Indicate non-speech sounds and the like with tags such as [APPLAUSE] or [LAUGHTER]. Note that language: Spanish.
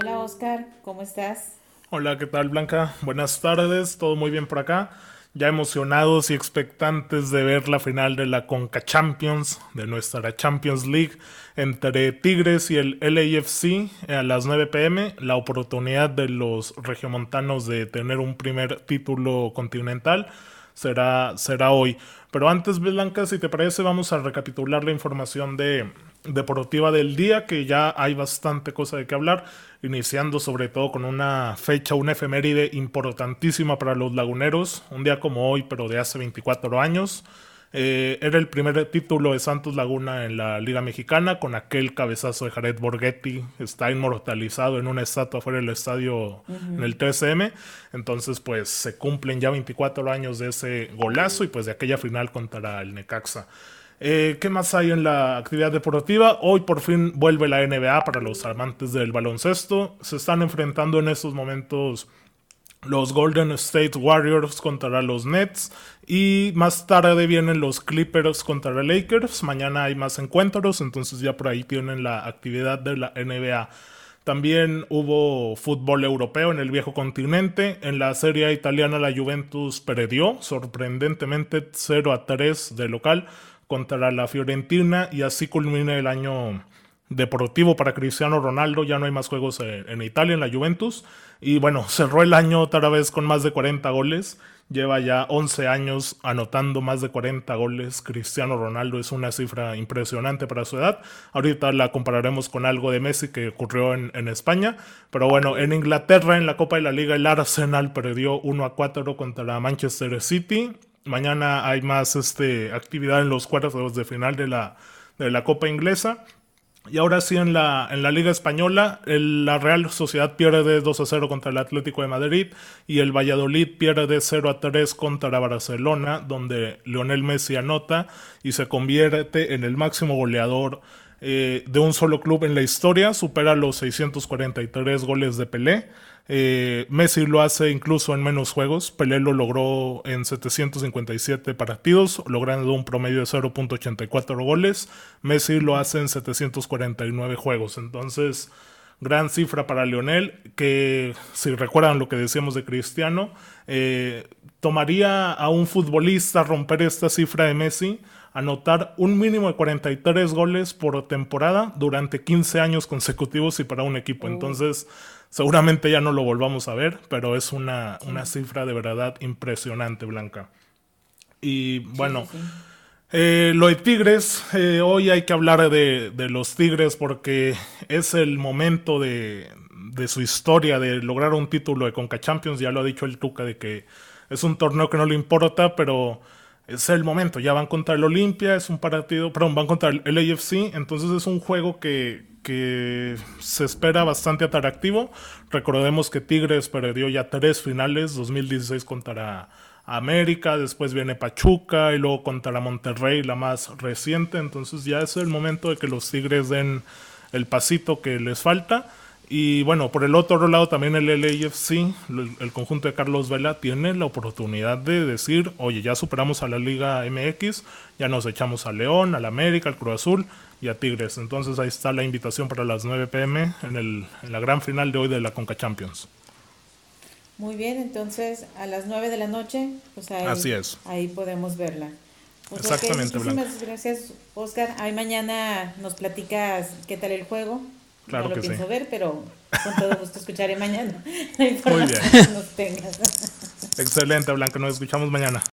Hola Oscar, ¿cómo estás? Hola, ¿qué tal Blanca? Buenas tardes, todo muy bien por acá. Ya emocionados y expectantes de ver la final de la Conca Champions, de nuestra Champions League, entre Tigres y el LAFC a las 9 pm. La oportunidad de los regiomontanos de tener un primer título continental será, será hoy. Pero antes, Blanca, si te parece, vamos a recapitular la información de deportiva del día, que ya hay bastante cosa de qué hablar, iniciando sobre todo con una fecha, una efeméride importantísima para los laguneros, un día como hoy, pero de hace 24 años. Eh, era el primer título de Santos Laguna en la Liga Mexicana con aquel cabezazo de Jared Borghetti. Está inmortalizado en una estatua fuera del estadio en el TSM. Entonces, pues se cumplen ya 24 años de ese golazo y pues de aquella final contra el Necaxa. Eh, ¿Qué más hay en la actividad deportiva? Hoy por fin vuelve la NBA para los amantes del baloncesto. Se están enfrentando en estos momentos los Golden State Warriors contra los Nets y más tarde vienen los Clippers contra los Lakers. Mañana hay más encuentros, entonces ya por ahí tienen la actividad de la NBA. También hubo fútbol europeo en el viejo continente. En la serie italiana la Juventus perdió sorprendentemente 0 a 3 de local contra la Fiorentina y así culmina el año deportivo para Cristiano Ronaldo. Ya no hay más juegos en, Italia, en la Juventus. Y bueno, [LAUGHS] cerró el año otra vez con más de 40 goles. Lleva ya 11 años anotando más de 40 goles. Cristiano Ronaldo es una cifra impresionante para su edad. Ahorita la compararemos con algo de Messi que ocurrió en, en España. Pero bueno, en Inglaterra, en la Copa de la Liga, el Arsenal perdió 1 a 4 contra Manchester City. Mañana hay más este, actividad en los cuartos de final de la, de la Copa Inglesa. Y ahora sí, en la, en la Liga Española, la Real Sociedad pierde 2 a 0 contra el Atlético de Madrid y el Valladolid pierde 0 a 3 contra Barcelona, donde Lionel Messi anota y se convierte en el máximo goleador eh, de un solo club en la historia, supera los 643 goles de Pelé. Eh, Messi lo hace incluso en menos juegos. Pelé lo logró en 757 partidos, logrando un promedio de 0.84 goles. Messi lo hace en 749 juegos. Entonces, gran cifra para Lionel, que si recuerdan lo que decíamos de Cristiano, eh, tomaría a un futbolista romper esta cifra de Messi anotar un mínimo de 43 goles por temporada durante 15 años consecutivos y para un equipo. Oh. Entonces, seguramente ya no lo volvamos a ver, pero es una, una cifra de verdad impresionante, Blanca. Y bueno, eh, lo de Tigres, eh, hoy hay que hablar de, de, los Tigres porque es el momento de, de, su historia de lograr un título de Conca Champions. Ya lo ha dicho el Tuca de que es un torneo que no le importa, pero es el momento. Ya van contra el Olimpia, es un partido, perdón, van contra el LAFC, entonces es un juego que, que se espera bastante atractivo. Recordemos que Tigres perdió ya tres finales, 2016 contra América, después viene Pachuca y luego contra Monterrey, la más reciente, entonces ya es el momento de que los Tigres den el pasito que les falta. Y bueno, por el otro lado también el LAFC, el, conjunto de Carlos Vela, tiene la oportunidad de decir, oye, ya superamos a la Liga MX, ya nos echamos a León, al América, al Cruz Azul y a Tigres. Entonces ahí está la invitación para las 9 pm en, el, en la gran final de hoy de la Conca Champions. Muy bien, entonces a las 9 de la noche, pues ahí, Así es. ahí podemos verla. Pues Exactamente, Muchísimas gracias, Oscar. Ahí mañana nos platicas qué tal el juego. Claro no lo pienso ver, pero con todo gusto escucharé mañana [LAUGHS] la información Muy bien. Excelente, Blanca. Nos escuchamos mañana.